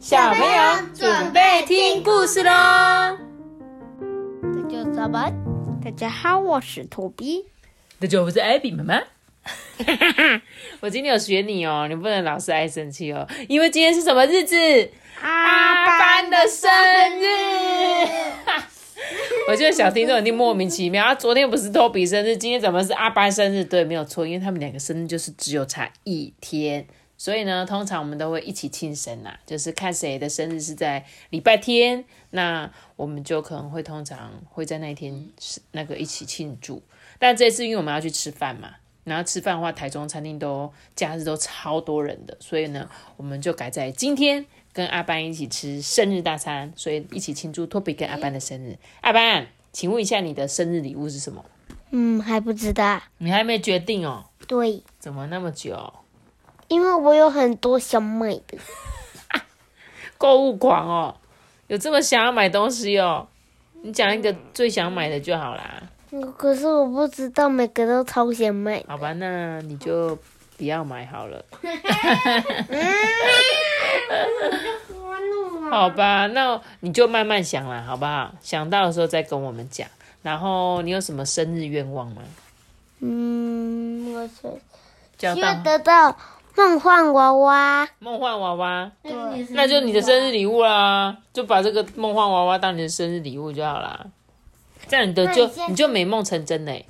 小朋友准备听故事喽！大家早安，大家好，我是托比。大家好，我是艾比妈妈。我今天有学你哦，你不能老是爱生气哦，因为今天是什么日子？阿班的生日。我觉得小听众一定莫名其妙，啊，昨天不是托比生日，今天怎么是阿班生日？对，没有错，因为他们两个生日就是只有差一天，所以呢，通常我们都会一起庆生呐，就是看谁的生日是在礼拜天，那我们就可能会通常会在那一天是那个一起庆祝。但这次因为我们要去吃饭嘛，然后吃饭的话，台中餐厅都假日都超多人的，所以呢，我们就改在今天。跟阿班一起吃生日大餐，所以一起庆祝托比跟阿班的生日。阿班，请问一下你的生日礼物是什么？嗯，还不知道。你还没决定哦？对。怎么那么久？因为我有很多想买的。购物狂哦，有这么想要买东西哦？你讲一个最想买的就好啦。可是我不知道每个都超想买。好吧，那你就不要买好了。好吧，那你就慢慢想啦，好不好？想到的时候再跟我们讲。然后你有什么生日愿望吗？嗯，我想希望得到梦幻娃娃。梦幻娃娃，对，那就你的生日礼物啦，就把这个梦幻娃娃当你的生日礼物就好啦。这样你的就你就美梦成真嘞。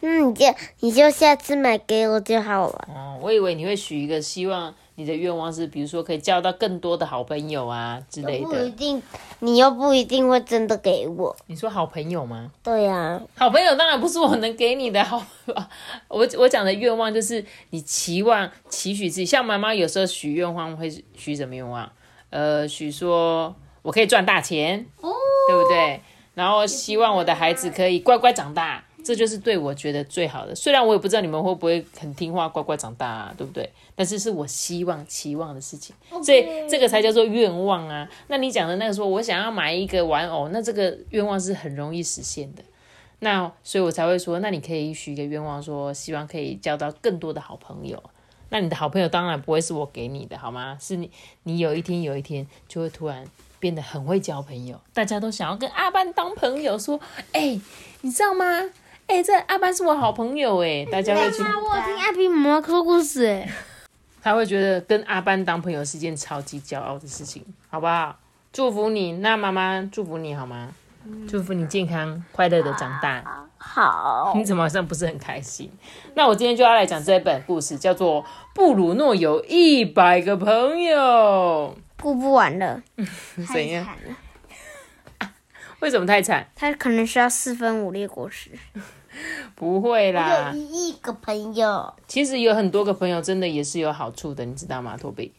嗯，你就你就下次买给我就好了。哦，我以为你会许一个希望。你的愿望是，比如说可以交到更多的好朋友啊之类的。不一定，你又不一定会真的给我。你说好朋友吗？对呀，好朋友当然不是我能给你的。好，我我讲的愿望就是你期望、期许自己。像妈妈有时候许愿望会许什么愿望？呃，许说我可以赚大钱，哦，对不对？然后希望我的孩子可以乖乖长大。这就是对我觉得最好的，虽然我也不知道你们会不会很听话、乖乖长大，啊，对不对？但是是我希望、期望的事情，所以这个才叫做愿望啊。那你讲的那个说，我想要买一个玩偶，那这个愿望是很容易实现的。那所以我才会说，那你可以许一个愿望，说希望可以交到更多的好朋友。那你的好朋友当然不会是我给你的，好吗？是你，你有一天有一天就会突然变得很会交朋友，大家都想要跟阿班当朋友，说，哎，你知道吗？哎，这阿班是我好朋友哎，大家会去。我听阿比妈妈说故事哎，他会觉得跟阿班当朋友是件超级骄傲的事情，好不好？祝福你，那妈妈祝福你好吗？祝福你健康快乐的长大。好。你怎么好像不是很开心？那我今天就要来讲这本故事，叫做《布鲁诺有一百个朋友》。顾不完了，怎样？为什么太惨？他可能需要四分五裂果实。不会啦，有一亿个朋友。其实有很多个朋友，真的也是有好处的，你知道吗，托比？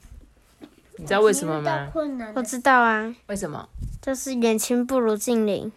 你知道为什么吗？我知道啊。为什么？就是远亲不如近邻，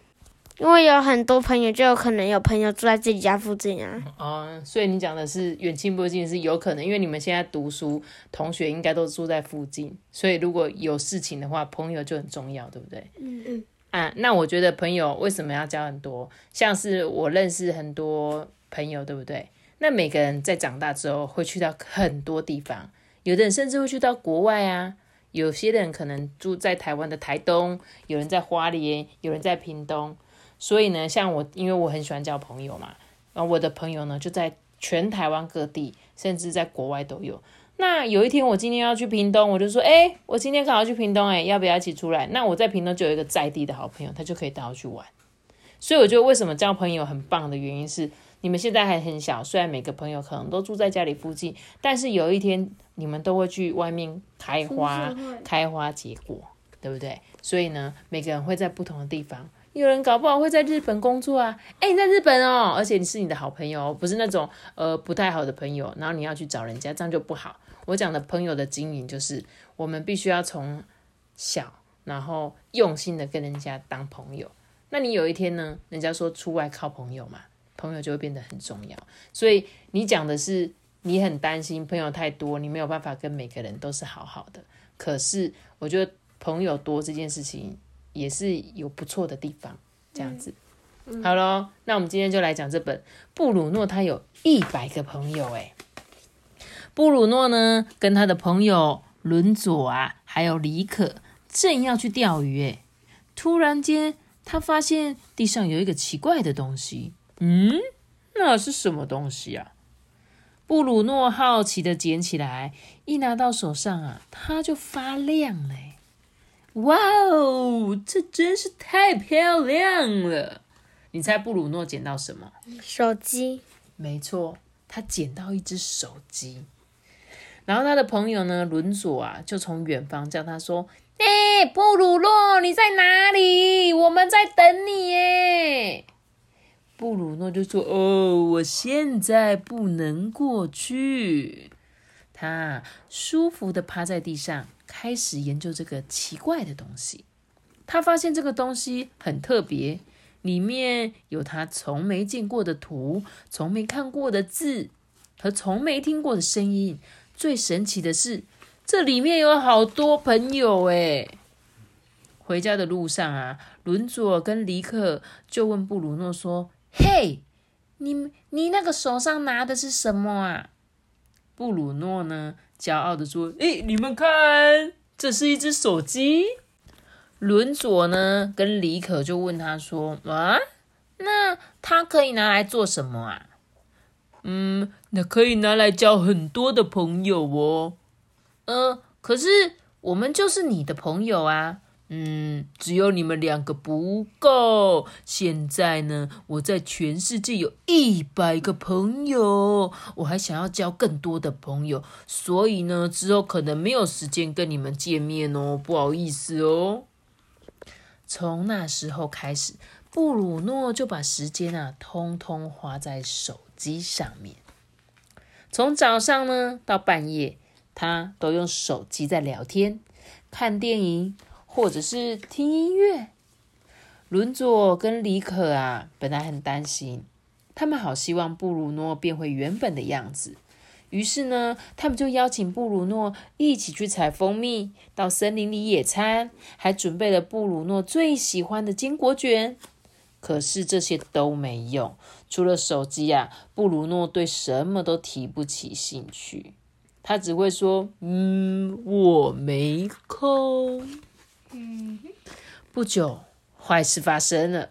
因为有很多朋友，就有可能有朋友住在自己家附近啊。哦，所以你讲的是远亲不如近邻是有可能，因为你们现在读书，同学应该都住在附近，所以如果有事情的话，朋友就很重要，对不对？嗯嗯。啊，那我觉得朋友为什么要交很多？像是我认识很多朋友，对不对？那每个人在长大之后会去到很多地方，有的人甚至会去到国外啊。有些人可能住在台湾的台东，有人在花莲，有人在屏东。所以呢，像我，因为我很喜欢交朋友嘛，然后我的朋友呢就在全台湾各地，甚至在国外都有。那有一天我今天要去屏东，我就说，哎，我今天刚好去屏东，哎，要不要一起出来？那我在屏东就有一个在地的好朋友，他就可以带我去玩。所以我觉得为什么交朋友很棒的原因是，你们现在还很小，虽然每个朋友可能都住在家里附近，但是有一天你们都会去外面开花、开花结果，对不对？所以呢，每个人会在不同的地方，有人搞不好会在日本工作啊，哎，你在日本哦，而且你是你的好朋友，不是那种呃不太好的朋友，然后你要去找人家，这样就不好。我讲的朋友的经营，就是我们必须要从小，然后用心的跟人家当朋友。那你有一天呢？人家说出外靠朋友嘛，朋友就会变得很重要。所以你讲的是你很担心朋友太多，你没有办法跟每个人都是好好的。可是我觉得朋友多这件事情也是有不错的地方。这样子，好喽，那我们今天就来讲这本布鲁诺，他有一百个朋友，诶。布鲁诺呢，跟他的朋友伦佐啊，还有李可，正要去钓鱼，哎，突然间他发现地上有一个奇怪的东西。嗯，那是什么东西啊？布鲁诺好奇的捡起来，一拿到手上啊，它就发亮嘞！哇哦，这真是太漂亮了！你猜布鲁诺捡到什么？手机。没错，他捡到一只手机。然后他的朋友呢，伦佐啊，就从远方叫他说：“哎，布鲁诺，你在哪里？我们在等你耶！”布鲁诺就说：“哦，我现在不能过去。”他舒服的趴在地上，开始研究这个奇怪的东西。他发现这个东西很特别，里面有他从没见过的图、从没看过的字和从没听过的声音。最神奇的是，这里面有好多朋友诶回家的路上啊，伦佐跟尼克就问布鲁诺说。嘿，你你那个手上拿的是什么啊？布鲁诺呢？骄傲的说：“哎，你们看，这是一只手机。”伦佐呢，跟李可就问他说：“啊，那它可以拿来做什么啊？”嗯，那可以拿来交很多的朋友哦。呃，可是我们就是你的朋友啊。嗯，只有你们两个不够。现在呢，我在全世界有一百个朋友，我还想要交更多的朋友，所以呢，之后可能没有时间跟你们见面哦，不好意思哦。从那时候开始，布鲁诺就把时间啊，通通花在手机上面。从早上呢到半夜，他都用手机在聊天、看电影。或者是听音乐，伦佐跟李可啊，本来很担心，他们好希望布鲁诺变回原本的样子。于是呢，他们就邀请布鲁诺一起去采蜂蜜，到森林里野餐，还准备了布鲁诺最喜欢的坚果卷。可是这些都没用，除了手机啊，布鲁诺对什么都提不起兴趣。他只会说：“嗯，我没空。”嗯不久，坏事发生了，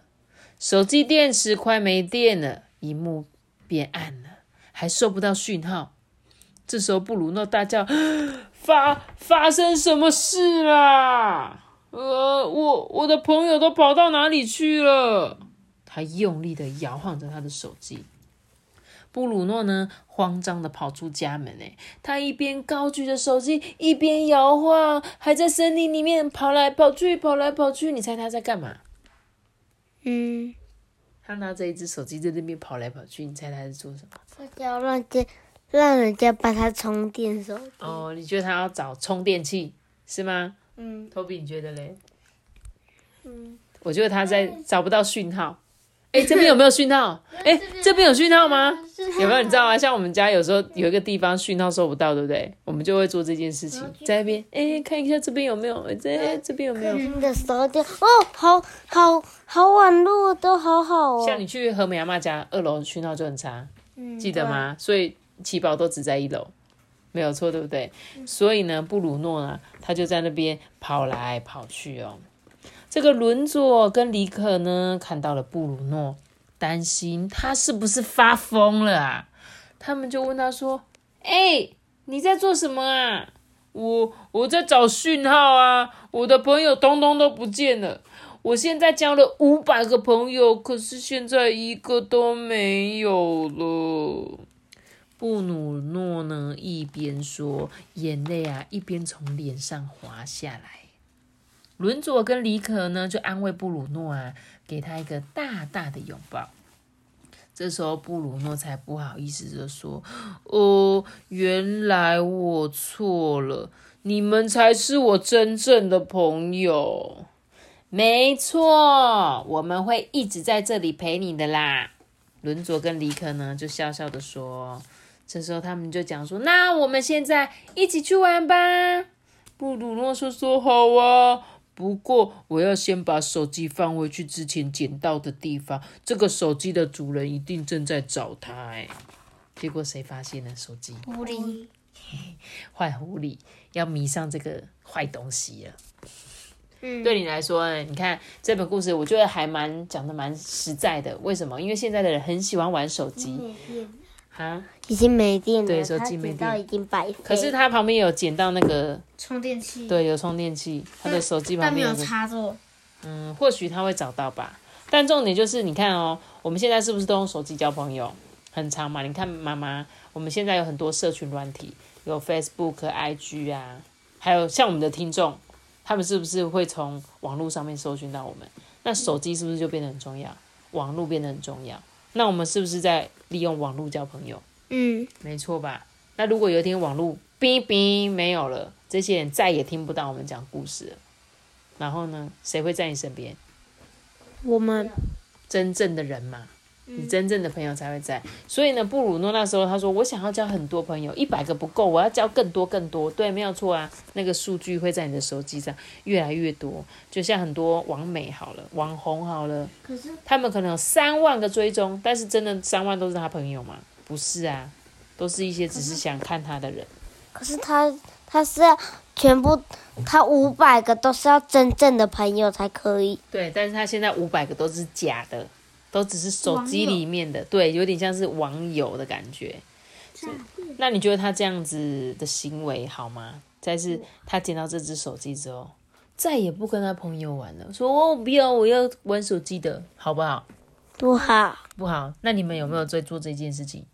手机电池快没电了，荧幕变暗了，还收不到讯号。这时候，布鲁诺大叫：“发发生什么事啦？呃，我我的朋友都跑到哪里去了？”他用力的摇晃着他的手机。布鲁诺呢，慌张的跑出家门。哎，他一边高举着手机，一边摇晃，还在森林里面跑来跑去，跑来跑去。你猜他在干嘛？嗯，他拿着一只手机在那边跑来跑去。你猜他在做什么？他要让家让人家帮他充电手机。哦，你觉得他要找充电器是吗？嗯。托比，你觉得嘞？嗯，我觉得他在找不到讯号。哎，这边有没有讯号？哎，这边有讯号吗？有没有？你知道吗？像我们家有时候有一个地方讯号收不到，对不对？我们就会做这件事情，在那边哎，看一下这边有没有？这这边有没有？的手电哦，好好好，网络都好好哦。像你去和美阿妈家，二楼讯号就很差，记得吗？所以奇宝都只在一楼，没有错，对不对？所以呢，布鲁诺呢，他就在那边跑来跑去哦。这个伦佐跟李可呢，看到了布鲁诺，担心他是不是发疯了啊？他们就问他说：“哎，你在做什么啊？”“我我在找讯号啊，我的朋友通通都不见了。我现在交了五百个朋友，可是现在一个都没有了。”布鲁诺呢，一边说，眼泪啊，一边从脸上滑下来。伦佐跟李可呢，就安慰布鲁诺啊，给他一个大大的拥抱。这时候布鲁诺才不好意思的说：“哦，原来我错了，你们才是我真正的朋友。没错，我们会一直在这里陪你的啦。”伦佐跟李可呢，就笑笑的说。这时候他们就讲说：“那我们现在一起去玩吧。”布鲁诺说：“说好啊。”不过，我要先把手机放回去之前捡到的地方。这个手机的主人一定正在找它。哎，结果谁发现了手机？狐狸，坏狐狸要迷上这个坏东西了。嗯，对你来说，你看这本故事，我觉得还蛮讲的蛮实在的。为什么？因为现在的人很喜欢玩手机。啊，已经没电了。对，手机没电，已经白可是他旁边有捡到那个充电器。对，有充电器，他的手机旁边有插座。嗯，或许他会找到吧。但重点就是，你看哦，我们现在是不是都用手机交朋友？很长嘛。你看妈妈，我们现在有很多社群软体，有 Facebook、IG 啊，还有像我们的听众，他们是不是会从网络上面搜寻到我们？那手机是不是就变得很重要？网络变得很重要。那我们是不是在利用网络交朋友？嗯，没错吧？那如果有一天网络哔哔没有了，这些人再也听不到我们讲故事了，然后呢，谁会在你身边？我们真正的人嘛。你真正的朋友才会在，所以呢，布鲁诺那时候他说：“我想要交很多朋友，一百个不够，我要交更多更多。”对，没有错啊，那个数据会在你的手机上越来越多。就像很多网美好了，网红好了，可是他们可能有三万个追踪，但是真的三万都是他朋友吗？不是啊，都是一些只是想看他的人。可是他他是要全部，他五百个都是要真正的朋友才可以。对，但是他现在五百个都是假的。都只是手机里面的，对，有点像是网友的感觉。那你觉得他这样子的行为好吗？再是他捡到这只手机之后，再也不跟他朋友玩了，说我不要，我要玩手机的，好不好？不好，不好。那你们有没有在做这件事情？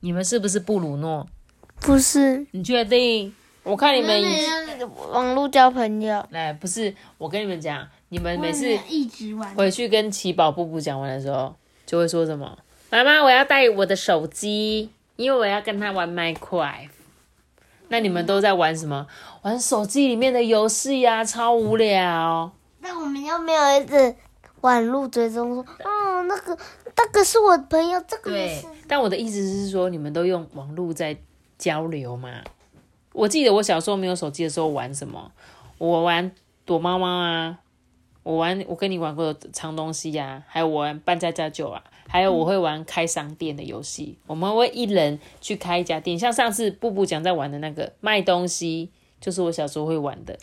你们是不是布鲁诺？不是。你确定？我看你们网络交朋友。来，不是，我跟你们讲。你们每次回去跟奇宝、布布讲完的时候，就会说什么？妈妈，我要带我的手机，因为我要跟他玩 Minecraft。那你们都在玩什么？玩手机里面的游戏呀，超无聊。那我们又没有一直网路追踪说，哦，那个那个是我朋友，这个也是。但我的意思是说，你们都用网络在交流嘛？我记得我小时候没有手机的时候玩什么？我玩躲猫猫啊。我玩，我跟你玩过藏东西呀，还有我玩扮家家酒啊，还有我会玩开商店的游戏。我们会一人去开一家店，像上次布布讲在玩的那个卖东西，就是我小时候会玩的。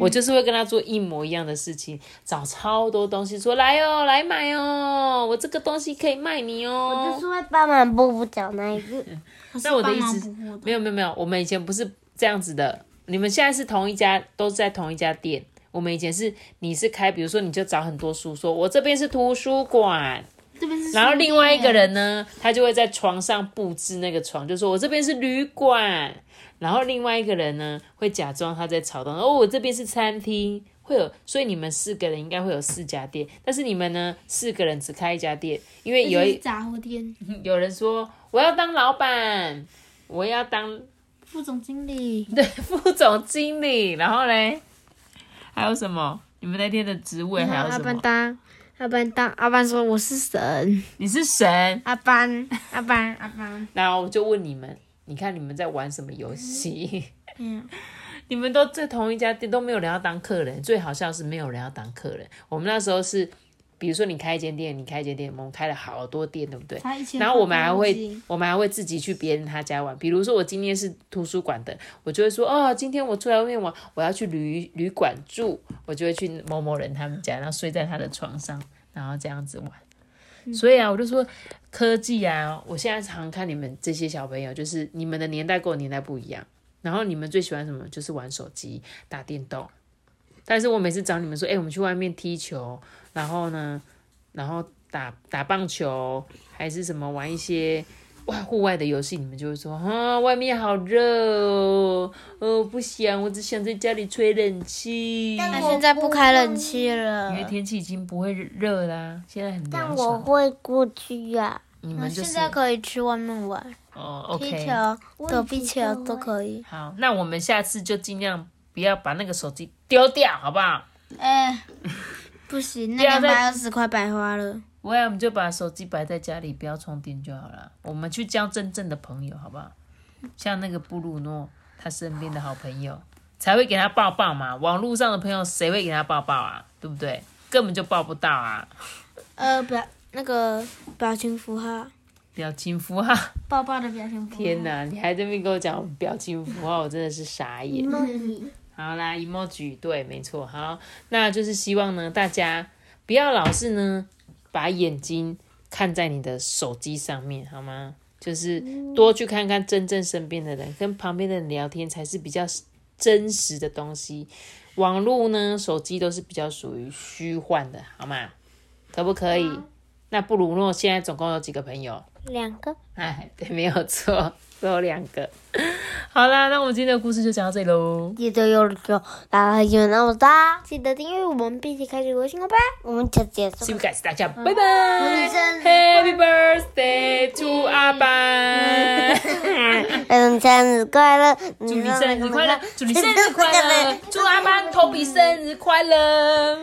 我就是会跟他做一模一样的事情，找超多东西说来哦，来买哦，我这个东西可以卖你哦。我就是会帮忙布布讲那一个。那我的意思没有没有没有，我们以前不是这样子的，你们现在是同一家，都在同一家店。我们以前是，你是开，比如说你就找很多书，说我这边是图书馆，这边是，然后另外一个人呢，他就会在床上布置那个床，就说我这边是旅馆，然后另外一个人呢会假装他在吵动，哦，我这边是餐厅，会有，所以你们四个人应该会有四家店，但是你们呢四个人只开一家店，因为有一杂货店，有人说我要当老板，我要当副总经理，对，副总经理，然后嘞。还有什么？你们那天的职位还有什么？阿班当，阿班当，阿班说我是神，你是神。阿班，阿班，阿班。然后我就问你们，你看你们在玩什么游戏？嗯，你们都在同一家店，都没有人要当客人。最好笑是没有人要当客人。我们那时候是。比如说你开一间店，你开一间店，我们开了好多店，对不对？然后我们还会，我们还会自己去别人他家玩。比如说我今天是图书馆的，我就会说，哦，今天我出来外面玩，我要去旅旅馆住，我就会去某某人他们家，然后睡在他的床上，然后这样子玩。所以啊，我就说科技啊，我现在常看你们这些小朋友，就是你们的年代跟我年代不一样，然后你们最喜欢什么？就是玩手机、打电动。但是我每次找你们说，哎，我们去外面踢球。然后呢，然后打打棒球，还是什么玩一些外户外的游戏，你们就会说啊，外面好热哦，哦不想，我只想在家里吹冷气。但现在不开冷气了，因为天气已经不会热啦，现在很凉但我会过去呀，你们现在可以去外面玩哦，OK，踢球、躲避球都可以。好，那我们下次就尽量不要把那个手机丢掉，好不好？哎。不行，那两百二十块白花了。我要我们就把手机摆在家里，不要充电就好了。我们去交真正的朋友，好不好？像那个布鲁诺，他身边的好朋友才会给他抱抱嘛。网络上的朋友谁会给他抱抱啊？对不对？根本就抱不到啊。呃，表那个表情符号。表情符号。抱抱的表情符号。天哪，你还在那边跟我讲表情符号，我真的是傻眼。好啦，emoji 对，没错。好，那就是希望呢，大家不要老是呢把眼睛看在你的手机上面，好吗？就是多去看看真正身边的人，跟旁边的人聊天才是比较真实的东西。网络呢，手机都是比较属于虚幻的，好吗？可不可以？那布鲁诺现在总共有几个朋友？两个。哎，对，没有错，只有两个。好啦，那我们今天的故事就讲到这里喽。记得有个大家那么大，记得订阅我们，并且开启微信哦，拜。我们下节谢谢大家，拜拜。Happy birthday to 阿爸！祝你生日快乐！祝你生日快乐！祝你生日快乐！祝阿爸头皮生日快乐！